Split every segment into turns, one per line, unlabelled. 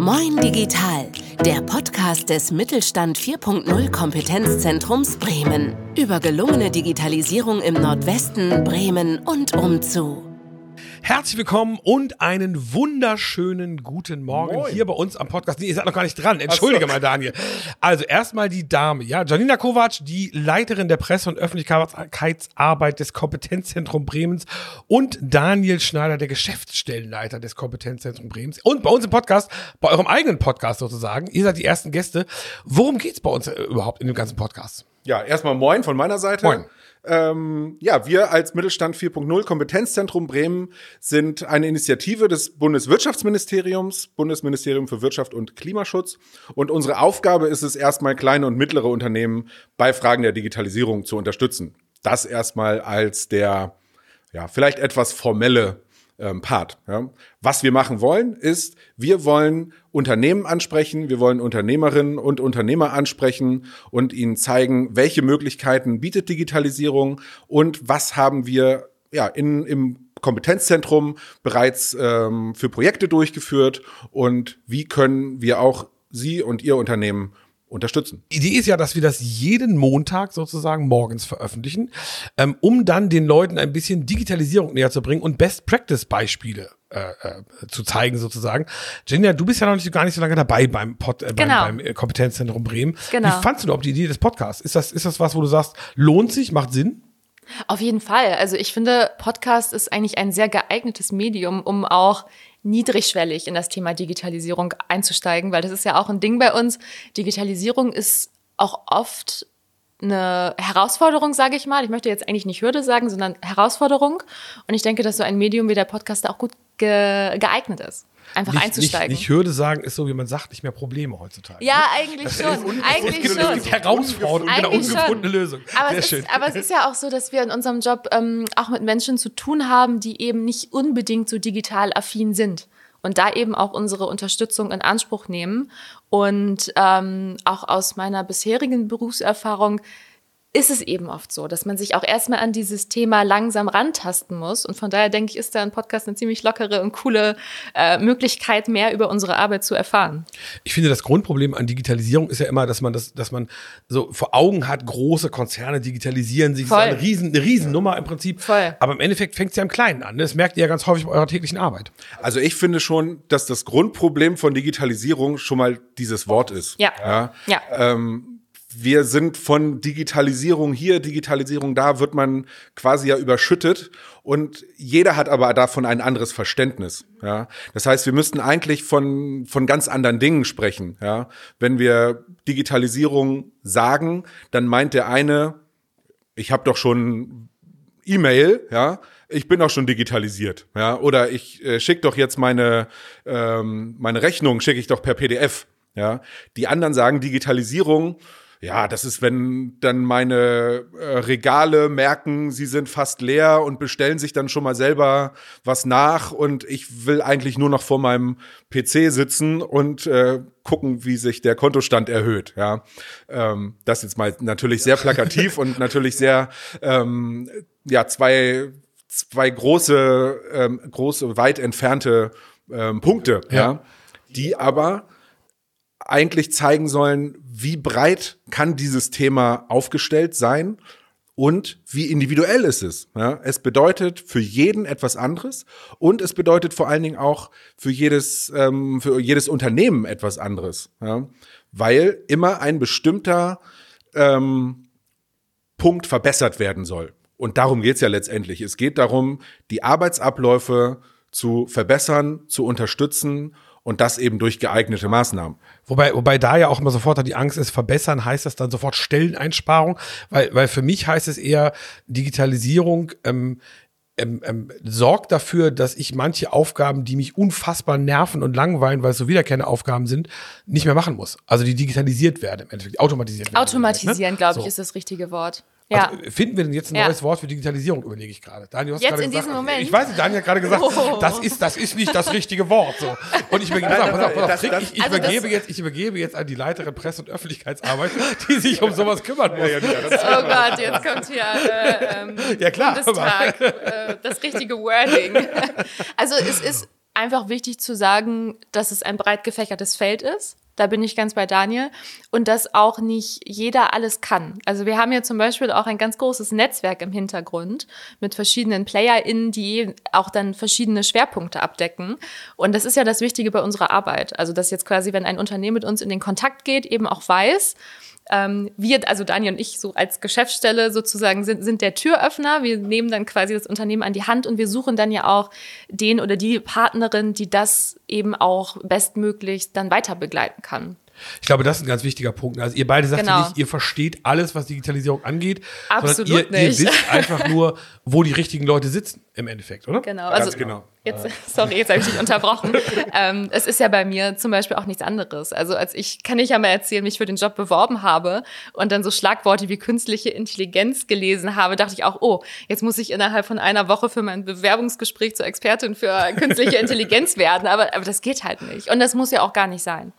Moin Digital, der Podcast des Mittelstand 4.0 Kompetenzzentrums Bremen. Über gelungene Digitalisierung im Nordwesten, Bremen und umzu.
Herzlich willkommen und einen wunderschönen guten Morgen
Moin.
hier bei uns am Podcast. Nee, ihr seid noch gar nicht dran. Entschuldige
so.
mal, Daniel. Also erstmal die Dame, ja, Janina Kovac, die Leiterin der Presse- und Öffentlichkeitsarbeit des Kompetenzzentrum Bremens und Daniel Schneider, der Geschäftsstellenleiter des Kompetenzzentrum Bremens. Und bei uns im Podcast, bei eurem eigenen Podcast sozusagen. Ihr seid die ersten Gäste. Worum geht's bei uns äh, überhaupt in dem ganzen Podcast?
Ja, erstmal moin von meiner Seite.
Moin.
Ähm, ja, wir als Mittelstand 4.0 Kompetenzzentrum Bremen sind eine Initiative des Bundeswirtschaftsministeriums, Bundesministerium für Wirtschaft und Klimaschutz. Und unsere Aufgabe ist es erstmal, kleine und mittlere Unternehmen bei Fragen der Digitalisierung zu unterstützen. Das erstmal als der, ja, vielleicht etwas formelle ähm, Part. Ja. Was wir machen wollen, ist, wir wollen Unternehmen ansprechen, wir wollen Unternehmerinnen und Unternehmer ansprechen und ihnen zeigen, welche Möglichkeiten bietet Digitalisierung und was haben wir ja, in, im Kompetenzzentrum bereits ähm, für Projekte durchgeführt und wie können wir auch Sie und Ihr Unternehmen unterstützen.
Die Idee ist ja, dass wir das jeden Montag sozusagen morgens veröffentlichen, ähm, um dann den Leuten ein bisschen Digitalisierung näher zu bringen und Best-Practice-Beispiele äh, äh, zu zeigen sozusagen. Jenja, du bist ja noch nicht, gar nicht so lange dabei beim, Pod, äh, beim,
Genau.
beim äh, Kompetenzzentrum Bremen.
Genau.
Wie fandst du überhaupt die Idee des Podcasts? Ist das, ist das was, wo du sagst, lohnt sich, macht Sinn?
Auf jeden Fall. Also ich finde, Podcast ist eigentlich ein sehr geeignetes Medium, um auch niedrigschwellig in das Thema Digitalisierung einzusteigen, weil das ist ja auch ein Ding bei uns. Digitalisierung ist auch oft eine Herausforderung, sage ich mal. Ich möchte jetzt eigentlich nicht Hürde sagen, sondern Herausforderung. Und ich denke, dass so ein Medium wie der Podcast da auch gut ge geeignet ist, einfach
nicht,
einzusteigen.
Nicht, nicht Hürde sagen, ist so, wie man sagt, nicht mehr Probleme heutzutage.
ja, eigentlich schon. Eigentlich
es gibt,
schon.
es gibt Herausforderungen, genau,
schon.
ungefundene Lösung.
Aber
Sehr
es,
schön.
ist, aber es ist ja auch so, dass wir in unserem Job ähm, auch mit Menschen zu tun haben, die eben nicht unbedingt so digital affin sind. Und da eben auch unsere Unterstützung in Anspruch nehmen. Und ähm, auch aus meiner bisherigen Berufserfahrung ist es eben oft so, dass man sich auch erstmal an dieses Thema langsam rantasten muss. Und von daher denke ich, ist da ein Podcast eine ziemlich lockere und coole äh, Möglichkeit, mehr über unsere Arbeit zu erfahren.
Ich finde, das Grundproblem an Digitalisierung ist ja immer, dass man das, dass man so vor Augen hat, große Konzerne digitalisieren sich. Das
Voll.
ist eine riesen, eine Riesennummer im Prinzip.
Voll.
Aber im Endeffekt fängt es ja im Kleinen an. ne? Das merkt ihr ja ganz häufig bei eurer täglichen Arbeit.
Also ich finde schon, dass das Grundproblem von Digitalisierung schon mal dieses Wort ist.
Ja.
ja.
Ja.
Ähm, wir sind von Digitalisierung hier, Digitalisierung da, wird man quasi ja überschüttet und jeder hat aber davon ein anderes Verständnis. Ja, das heißt, wir müssten eigentlich von von ganz anderen Dingen sprechen. Ja, wenn wir Digitalisierung sagen, dann meint der eine, ich habe doch schon E-Mail, ja, ich bin doch schon digitalisiert, ja, oder ich äh, schicke doch jetzt meine ähm, meine Rechnung schicke ich doch per PDF, ja. Die anderen sagen Digitalisierung, ja, das ist, wenn dann meine äh, Regale merken, sie sind fast leer und bestellen sich dann schon mal selber was nach und ich will eigentlich nur noch vor meinem PC sitzen und äh, gucken, wie sich der Kontostand erhöht. Ja, ähm, das jetzt mal natürlich sehr plakativ und natürlich sehr ähm, ja zwei zwei große ähm, große weit entfernte ähm, Punkte, ja.
Ja.
die aber eigentlich zeigen sollen, wie breit kann dieses Thema aufgestellt sein und wie individuell ist es. Ja, es bedeutet für jeden etwas anderes und es bedeutet vor allen Dingen auch für jedes, ähm, für jedes Unternehmen etwas anderes, ja, weil immer ein bestimmter ähm, Punkt verbessert werden soll. Und darum geht's ja letztendlich. Es geht darum, die Arbeitsabläufe zu verbessern, zu unterstützen und das eben durch geeignete Maßnahmen.
Wobei, wobei da ja auch immer sofort die Angst ist, verbessern heißt das dann sofort Stelleneinsparung, weil, weil für mich heißt es eher Digitalisierung ähm, ähm, ähm, sorgt dafür, dass ich manche Aufgaben, die mich unfassbar nerven und langweilen, weil es so wiederkehrende Aufgaben sind, nicht mehr machen muss. Also die digitalisiert werden im Endeffekt, automatisiert werden.
Automatisieren, glaube ich,
So.
ist das richtige Wort. Ja.
Also, finden wir denn jetzt ein
Ja.
neues Wort für Digitalisierung, überlege ich gerade. Daniel, du hast
Jetzt
gerade
in
gesagt,
diesem Moment?
Ich weiß nicht, Daniel hat gerade gesagt,
Oh.
das, ist, das ist nicht das richtige Wort. So. Und ich übergebe, pass auf, pass auf, pass auf,
das-
Trick,
das-
ich, ich,
Also
übergebe jetzt, ich übergebe jetzt an die Leiterin Presse- und Öffentlichkeitsarbeit, die sich um sowas kümmern muss.
Oh Gott, jetzt kommt hier äh, ähm,
Ja, klar,
Bundestag, äh, das richtige Wording. Also es ist einfach wichtig zu sagen, dass es ein breit gefächertes Feld ist. Da bin ich ganz bei Daniel. Und dass auch nicht jeder alles kann. Also wir haben ja zum Beispiel auch ein ganz großes Netzwerk im Hintergrund mit verschiedenen PlayerInnen, die auch dann verschiedene Schwerpunkte abdecken. Und das ist ja das Wichtige bei unserer Arbeit. Also dass jetzt quasi, wenn ein Unternehmen mit uns in den Kontakt geht, eben auch weiß, ähm, wir, also Daniel und ich, so als Geschäftsstelle sozusagen sind, sind der Türöffner. Wir nehmen dann quasi das Unternehmen an die Hand und wir suchen dann ja auch den oder die Partnerin, die das eben auch bestmöglich dann weiter begleiten kann.
Ich glaube, das ist ein ganz wichtiger Punkt. Also ihr beide sagt
Genau.
ja nicht, ihr versteht alles, was Digitalisierung angeht,
Absolut
sondern ihr, ihr
nicht.
wisst einfach nur, wo die richtigen Leute sitzen im Endeffekt, oder?
Genau. Also,
Ganz genau.
Jetzt, sorry, jetzt habe ich dich unterbrochen. ähm, es ist ja bei mir zum Beispiel auch nichts anderes. Also als ich kann ich ja mal erzählen, mich für den Job beworben habe und dann so Schlagworte wie künstliche Intelligenz gelesen habe, dachte ich auch, oh, jetzt muss ich innerhalb von einer Woche für mein Bewerbungsgespräch zur Expertin für künstliche Intelligenz werden. Aber, aber das geht halt nicht. Und das muss ja auch gar nicht sein.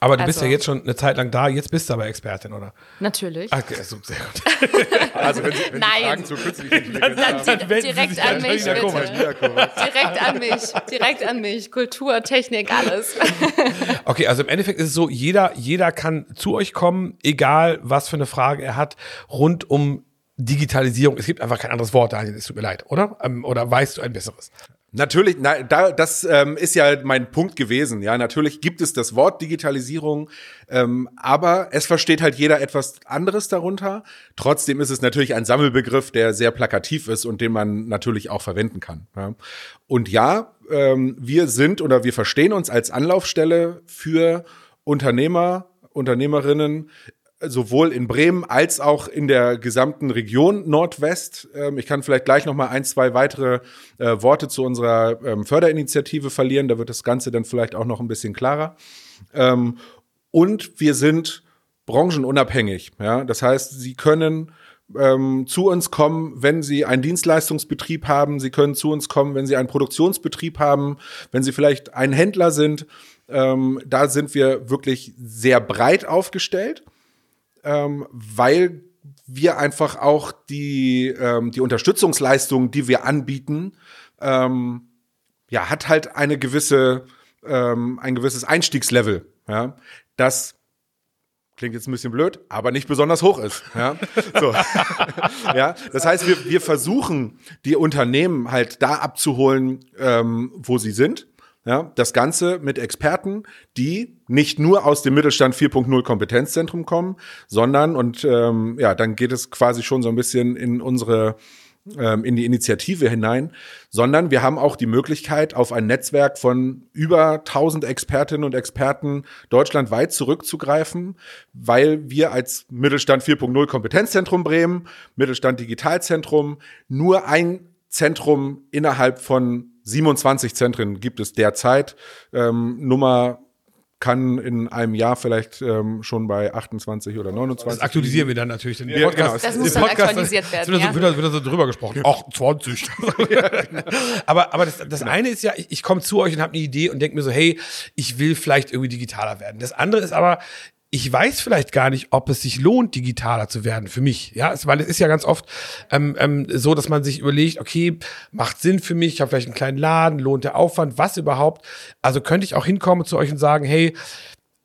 Aber du bist
Also-
ja jetzt schon eine Zeit lang da, jetzt bist du aber Expertin, oder?
Natürlich.
Okay, also sehr gut.
Also wenn Sie, wenn
Nein.
Sie Fragen zur künstlichen Intelligenz
Dann
haben,
wenden Sie
direkt an mich,
Kovac.
bitte.
Korrekt.
Direkt an mich, direkt an mich. Kultur, Technik, alles.
Okay, also im Endeffekt ist es so, jeder, jeder kann zu euch kommen, egal was für eine Frage er hat, rund um Digitalisierung. Es gibt einfach kein anderes Wort, Daniel, es tut mir leid, oder? Ähm, oder weißt du ein besseres?
Natürlich, na, da, das ähm, ist ja mein Punkt gewesen. Ja, natürlich gibt es das Wort Digitalisierung, ähm, aber es versteht halt jeder etwas anderes darunter. Trotzdem ist es natürlich ein Sammelbegriff, der sehr plakativ ist und den man natürlich auch verwenden kann. Ja. Und ja, ähm, wir sind oder wir verstehen uns als Anlaufstelle für Unternehmer, Unternehmerinnen sowohl in Bremen als auch in der gesamten Region Nordwest. Ähm, ich kann vielleicht gleich noch mal ein, zwei weitere äh, Worte zu unserer ähm, Förderinitiative verlieren. Da wird das Ganze dann vielleicht auch noch ein bisschen klarer. Ähm, und wir sind branchenunabhängig. Ja? Das heißt, Sie können ähm, zu uns kommen, wenn Sie einen Dienstleistungsbetrieb haben. Sie können zu uns kommen, wenn Sie einen Produktionsbetrieb haben, wenn Sie vielleicht ein Händler sind. Ähm, da sind wir wirklich sehr breit aufgestellt ähm, weil wir einfach auch die, ähm, die Unterstützungsleistungen, die wir anbieten, ähm, ja, hat halt eine gewisse, ähm, ein gewisses Einstiegslevel, ja, das klingt jetzt ein bisschen blöd, aber nicht besonders hoch ist. Ja, so. ja das heißt, wir, wir versuchen, die Unternehmen halt da abzuholen, ähm, wo sie sind. Ja, das Ganze mit Experten, die nicht nur aus dem Mittelstand 4.0 Kompetenzzentrum kommen, sondern, und ähm, ja, dann geht es quasi schon so ein bisschen in unsere ähm, in die Initiative hinein, sondern wir haben auch die Möglichkeit, auf ein Netzwerk von über 1000 Expertinnen und Experten deutschlandweit zurückzugreifen, weil wir als Mittelstand 4.0 Kompetenzzentrum Bremen, Mittelstand Digitalzentrum nur ein Zentrum innerhalb von 27 Zentren gibt es derzeit. Ähm, Nummer kann in einem Jahr vielleicht ähm, schon bei 28 oder 29.
Das aktualisieren wir dann natürlich. Den
Ja, genau.
Das muss dann aktualisiert werden,
Wird, ja. wird, wird so drüber gesprochen. Auch 20. aber aber das, das eine ist ja, ich, ich komme zu euch und habe eine Idee und denke mir so, hey, ich will vielleicht irgendwie digitaler werden. Das andere ist aber, ich weiß vielleicht gar nicht, ob es sich lohnt, digitaler zu werden für mich. Ja, es, weil es ist ja ganz oft ähm, ähm, so, dass man sich überlegt, okay, macht Sinn für mich, ich habe vielleicht einen kleinen Laden, lohnt der Aufwand, was überhaupt. Also könnte ich auch hinkommen zu euch und sagen, hey,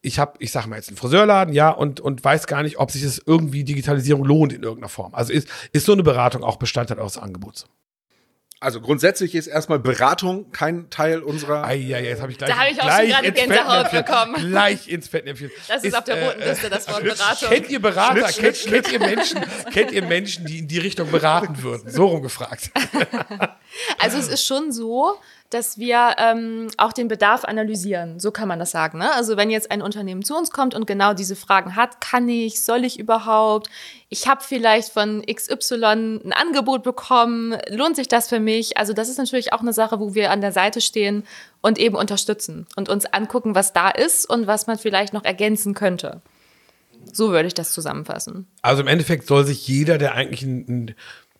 ich habe, ich sag mal jetzt einen Friseurladen, ja, und, und weiß gar nicht, ob sich das irgendwie Digitalisierung lohnt in irgendeiner Form. Also ist, ist so eine Beratung auch Bestandteil eures Angebots.
Also grundsätzlich ist erstmal Beratung kein Teil unserer.
Ei, ei, jetzt habe ich gleich,
Da habe ich auch
gleich
schon gerade
ins
Gänsehaut
Fettnäpfchen,
bekommen.
Gleich ins Fettnäpfchen.
Das ist, auf der roten Liste, das Wort Beratung.
Kennt ihr Berater?
Schnitt,
kennt, kennt, ihr Menschen, kennt ihr Menschen, die in die Richtung beraten würden? So rumgefragt.
Also es ist schon so, dass wir ähm, auch den Bedarf analysieren. So kann man das sagen. Ne? Also wenn jetzt ein Unternehmen zu uns kommt und genau diese Fragen hat, kann ich, soll ich überhaupt? Ich habe vielleicht von XY ein Angebot bekommen. Lohnt sich das für mich? Also das ist natürlich auch eine Sache, wo wir an der Seite stehen und eben unterstützen und uns angucken, was da ist und was man vielleicht noch ergänzen könnte. So würde ich das zusammenfassen.
Also im Endeffekt soll sich jeder, der eigentlich ein, ein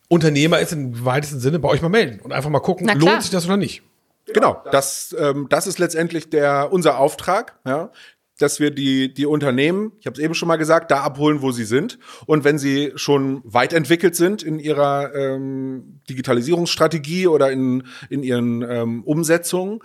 Unternehmer ist, im weitesten Sinne bei euch mal melden und einfach mal gucken, lohnt sich das oder nicht.
Genau, das, ähm, das ist letztendlich der, unser Auftrag, ja, dass wir die, die Unternehmen, ich habe es eben schon mal gesagt, da abholen, wo sie sind. Und wenn sie schon weit entwickelt sind in ihrer ähm, Digitalisierungsstrategie oder in, in ihren ähm, Umsetzungen,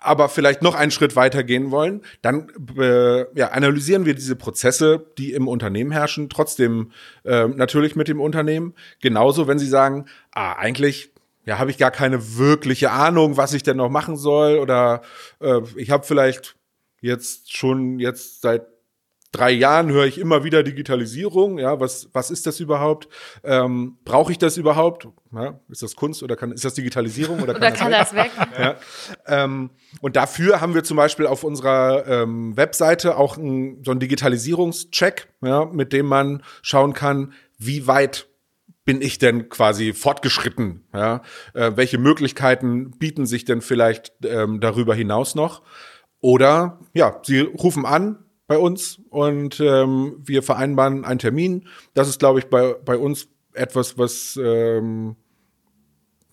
aber vielleicht noch einen Schritt weiter gehen wollen, dann äh, ja, analysieren wir diese Prozesse, die im Unternehmen herrschen, trotzdem äh, natürlich mit dem Unternehmen. Genauso, wenn Sie sagen, ah, eigentlich ja, habe ich gar keine wirkliche Ahnung, was ich denn noch machen soll oder äh, ich habe vielleicht jetzt schon jetzt seit drei Jahren höre ich immer wieder Digitalisierung. Ja, was, was ist das überhaupt? Ähm, Brauche ich das überhaupt? Ja, ist das Kunst oder kann, ist das Digitalisierung oder kann,
Oder
das
kann
weg?
das weg?
Ja. Ähm, und dafür haben wir zum Beispiel auf unserer ähm, Webseite auch ein, so einen Digitalisierungscheck, ja, mit dem man schauen kann, wie weit bin ich denn quasi fortgeschritten? Ja? Äh, welche Möglichkeiten bieten sich denn vielleicht ähm, darüber hinaus noch? Oder ja, Sie rufen an bei uns und ähm, wir vereinbaren einen Termin. Das ist, glaube ich, bei, bei uns etwas, was ähm,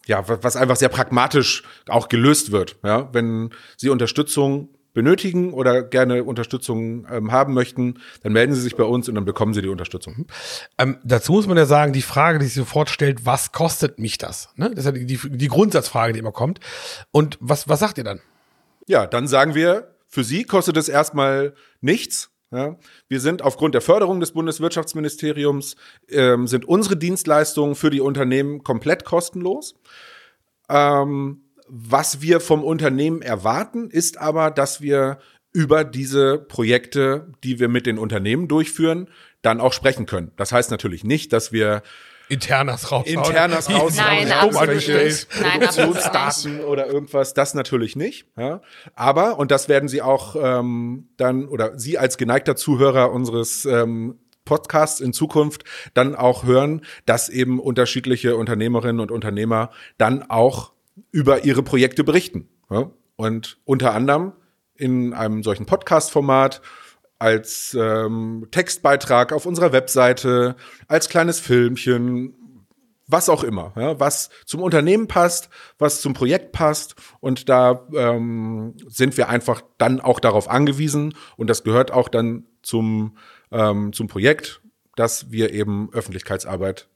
ja, wa- was einfach sehr pragmatisch auch gelöst wird. Ja, wenn Sie Unterstützung benötigen oder gerne Unterstützung ähm, haben möchten, dann melden Sie sich bei uns und dann bekommen Sie die Unterstützung.
Ähm, dazu muss man ja sagen, die Frage, die sich sofort stellt, was kostet mich das? Ne? Das ist ja die, die, die Grundsatzfrage, die immer kommt. Und was, was sagt ihr dann?
Ja, dann sagen wir, für Sie kostet es erstmal nichts. Ja, wir sind aufgrund der Förderung des Bundeswirtschaftsministeriums, ähm, sind unsere Dienstleistungen für die Unternehmen komplett kostenlos. Ähm, was wir vom Unternehmen erwarten, ist aber, dass wir über diese Projekte, die wir mit den Unternehmen durchführen, dann auch sprechen können. Das heißt natürlich nicht, dass wir
Internas raus.
Internas raus.
Nein,
haben
absolut
angestellt,
nicht. Nein, absolut
Produktionsdaten oder irgendwas, das natürlich nicht. Ja. Aber, und das werden Sie auch ähm, dann, oder Sie als geneigter Zuhörer unseres ähm, Podcasts in Zukunft dann auch hören, dass eben unterschiedliche Unternehmerinnen und Unternehmer dann auch über ihre Projekte berichten. Ja. Und unter anderem in einem solchen Podcast-Format als ähm, Textbeitrag auf unserer Webseite, als kleines Filmchen, was auch immer, ja, was zum Unternehmen passt, was zum Projekt passt. Und da ähm, sind wir einfach dann auch darauf angewiesen und das gehört auch dann zum, ähm, zum Projekt, dass wir eben Öffentlichkeitsarbeit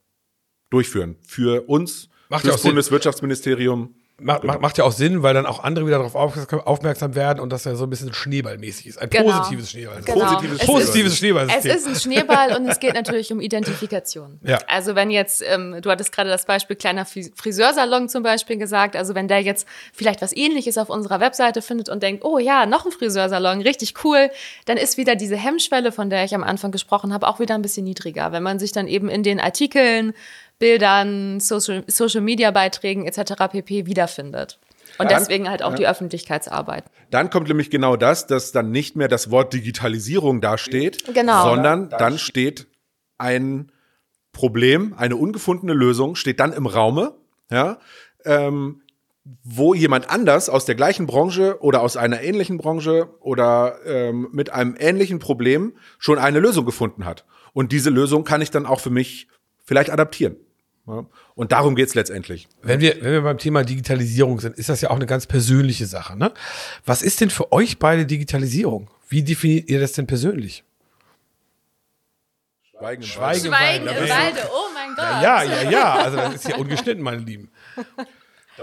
durchführen. Für uns,
Macht ja auch Sinn.
Bundeswirtschaftsministerium.
Macht, macht, macht ja auch Sinn, weil dann auch andere wieder darauf aufmerksam, werden und das ja so ein bisschen schneeballmäßig ist. Ein
Genau.
positives Schneeball.
Genau.
Positives
Es
Positives
ist-
Schneeballsystem.
Es ist ein Schneeball und es geht natürlich um Identifikation.
Ja.
Also wenn jetzt, ähm, du hattest gerade das Beispiel kleiner Fris- Friseursalon zum Beispiel gesagt, also wenn der jetzt vielleicht was ähnliches auf unserer Webseite findet und denkt, oh ja, noch ein Friseursalon, richtig cool, dann ist wieder diese Hemmschwelle, von der ich am Anfang gesprochen habe, auch wieder ein bisschen niedriger. Wenn man sich dann eben in den Artikeln, Bildern, Social, Social Media Beiträgen etc. pp. wiederfindet. Und
Ja,
deswegen halt auch die Öffentlichkeitsarbeit.
Dann kommt nämlich genau das, dass dann nicht mehr das Wort Digitalisierung dasteht,
Genau.
sondern dann steht ein Problem, eine ungefundene Lösung, steht dann im Raume, ja, ähm, wo jemand anders aus der gleichen Branche oder aus einer ähnlichen Branche oder ähm, mit einem ähnlichen Problem schon eine Lösung gefunden hat. Und diese Lösung kann ich dann auch für mich vielleicht adaptieren. Ja? Und darum geht's letztendlich.
Wenn wir, wenn wir beim Thema Digitalisierung sind, ist das ja auch eine ganz persönliche Sache. Ne? Was ist denn für euch beide Digitalisierung? Wie definiert ihr das denn persönlich?
Schweigen. im
Schweigen.
Schweigen im Walde, oh mein Gott.
Ja, ja, ja. Also das ist ja ungeschnitten, meine Lieben.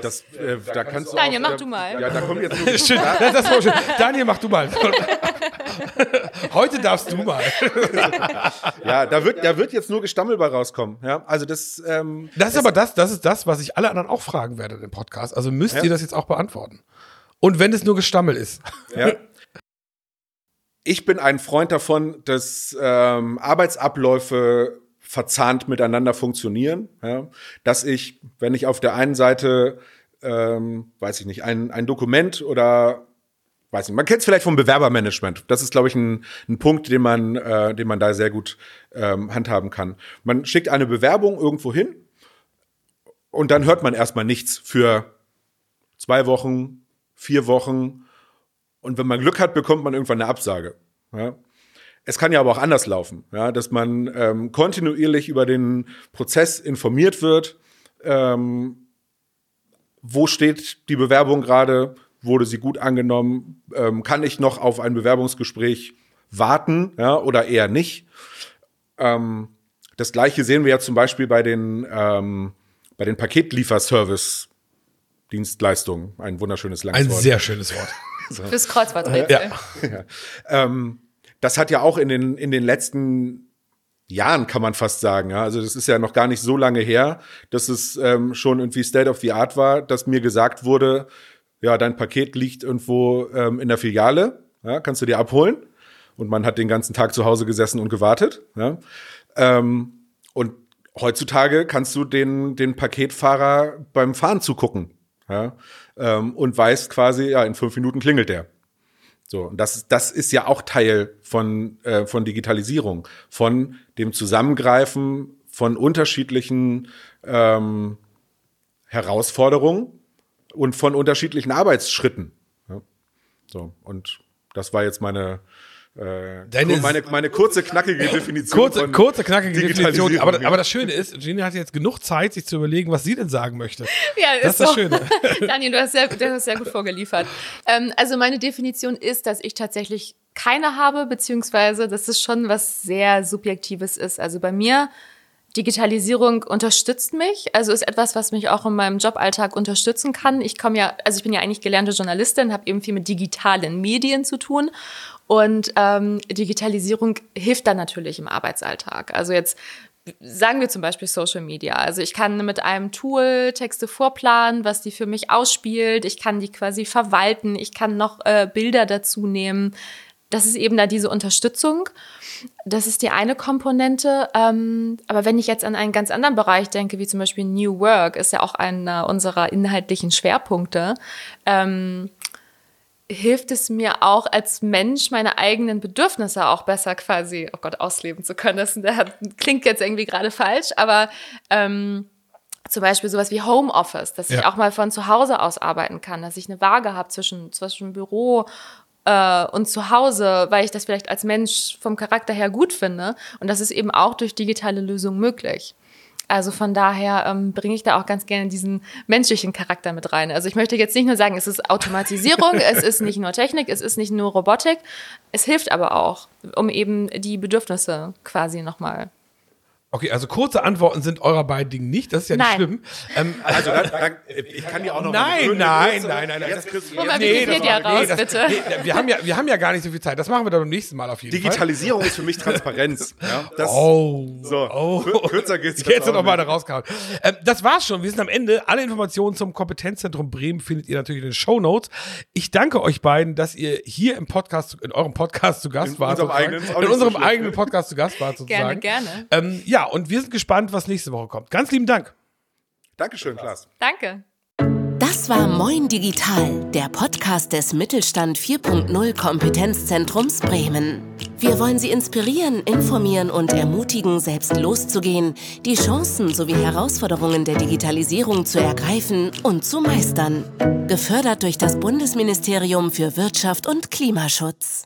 Das, äh, da kannst du
Daniel,
auch,
mach
äh,
du mal.
Ja, da kommen jetzt nur
Schön. Das, das war schön. Daniel, mach du mal. Heute darfst du mal.
Ja, da wird, da wird jetzt nur gestammelbar rauskommen. Ja, also das, ähm,
Das ist aber das, das ist das, was ich alle anderen auch fragen werde im Podcast. Also müsst
Ja.
ihr das jetzt auch beantworten. Und wenn es nur Gestammel ist.
ja. Ich bin ein Freund davon, dass ähm, Arbeitsabläufe verzahnt miteinander funktionieren. Ja? Dass ich, wenn ich auf der einen Seite, ähm, weiß ich nicht, ein, ein Dokument oder weiß nicht, man kennt es vielleicht vom Bewerbermanagement. Das ist, glaube ich, ein, ein Punkt, den man, äh, den man da sehr gut ähm, handhaben kann. Man schickt eine Bewerbung irgendwo hin und dann hört man erstmal nichts für zwei Wochen, vier Wochen. Und wenn man Glück hat, bekommt man irgendwann eine Absage. Ja. Es kann ja aber auch anders laufen, ja, dass man ähm, kontinuierlich über den Prozess informiert wird. Ähm, wo steht die Bewerbung gerade? Wurde sie gut angenommen? Ähm, kann ich noch auf ein Bewerbungsgespräch warten ja, oder eher nicht? Ähm, das gleiche sehen wir ja zum Beispiel bei den, ähm, bei den Paketlieferservice Dienstleistung. Ein wunderschönes langes
Ein
Wort.
sehr schönes Wort.
Fürs Kreuzworträtsel.
Ja.
Ähm, das hat ja auch in den, in den letzten Jahren, kann man fast sagen. Ja? Also das ist ja noch gar nicht so lange her, dass es ähm, schon irgendwie State of the Art war, dass mir gesagt wurde, ja, dein Paket liegt irgendwo ähm, in der Filiale, ja, kannst du dir abholen. Und man hat den ganzen Tag zu Hause gesessen und gewartet. Ja? Ähm, und heutzutage kannst du den, den Paketfahrer beim Fahren zugucken. Ja? Ähm, und weißt quasi, ja, in fünf Minuten klingelt der. So, und das, das ist ja auch Teil von, äh, von Digitalisierung, von dem Zusammengreifen von unterschiedlichen ähm, Herausforderungen und von unterschiedlichen Arbeitsschritten. Ja. So, und das war jetzt meine,
Deine-
meine, meine kurze, knackige Definition.
Kurze,
von
kurze, knackige Definition. Aber, aber das Schöne ist, Gina hat jetzt genug Zeit, sich zu überlegen, was sie denn sagen möchte.
Ja,
Das ist das
so.
Schöne.
Daniel, du hast sehr, du hast sehr gut vorgeliefert. Ähm, also meine Definition ist, dass ich tatsächlich keine habe, beziehungsweise dass es schon was sehr Subjektives ist. Also bei mir, Digitalisierung unterstützt mich, also ist etwas, was mich auch in meinem Joballtag unterstützen kann. Ich komme ja, also ich bin ja eigentlich gelernte Journalistin, habe eben viel mit digitalen Medien zu tun und ähm, Digitalisierung hilft dann natürlich im Arbeitsalltag. Also jetzt sagen wir zum Beispiel Social Media. Also ich kann mit einem Tool Texte vorplanen, was die für mich ausspielt. Ich kann die quasi verwalten. Ich kann noch äh, Bilder dazu nehmen. Das ist eben da diese Unterstützung. Das ist die eine Komponente. Ähm, aber wenn ich jetzt an einen ganz anderen Bereich denke, wie zum Beispiel New Work, ist ja auch einer unserer inhaltlichen Schwerpunkte. Ähm, hilft es mir auch als Mensch, meine eigenen Bedürfnisse auch besser quasi, oh Gott, ausleben zu können. Das, klingt jetzt irgendwie gerade falsch, aber ähm, zum Beispiel sowas wie Homeoffice, dass ich
Ja.
auch mal von zu Hause aus arbeiten kann, dass ich eine Waage habe zwischen, zwischen Büro äh, und zu Hause, weil ich das vielleicht als Mensch vom Charakter her gut finde. Und das ist eben auch durch digitale Lösungen möglich. Also von daher ähm, bringe ich da auch ganz gerne diesen menschlichen Charakter mit rein. Also ich möchte jetzt nicht nur sagen, es ist Automatisierung, es ist nicht nur Technik, es ist nicht nur Robotik, es hilft aber auch, um eben die Bedürfnisse quasi nochmal.
Okay, also kurze Antworten sind eurer beiden Dingen nicht, das ist ja nicht
Nein.
schlimm. Ähm,
Also, dann, dann, ich kann dir auch noch
Nein,
eine
nein,
kurze-
nein, nein, nein.
Jetzt kriegst du-
Hol mal
Nee, das
raus, bitte.
nee, wir, haben ja, wir haben ja gar nicht so viel Zeit. Das machen wir dann beim nächsten Mal auf jeden Fall.
Digitalisierung ist für mich Transparenz. Ja, das,
Oh.
So,
oh.
kür- kürzer geht's jetzt
Jetzt
auch
noch mal da rausgehauen. Ähm, das war's schon. Wir sind am Ende. Alle Informationen zum Kompetenzzentrum Bremen findet ihr natürlich in den Shownotes. Ich danke euch beiden, dass ihr hier im Podcast, in eurem Podcast zu Gast
In
wart.
unserem eigenen,
in
so
unserem
schlimm.
eigenen Podcast zu Gast wart, sozusagen.
Gerne, gerne.
Ähm, ja, und wir sind gespannt, was nächste Woche kommt. Ganz lieben Dank.
Dankeschön, Klaas.
Danke.
Das war Moin Digital, der Podcast des Mittelstand 4.0 Kompetenzzentrums Bremen. Wir wollen Sie inspirieren, informieren und ermutigen, selbst loszugehen, die Chancen sowie Herausforderungen der Digitalisierung zu ergreifen und zu meistern. Gefördert durch das Bundesministerium für Wirtschaft und Klimaschutz.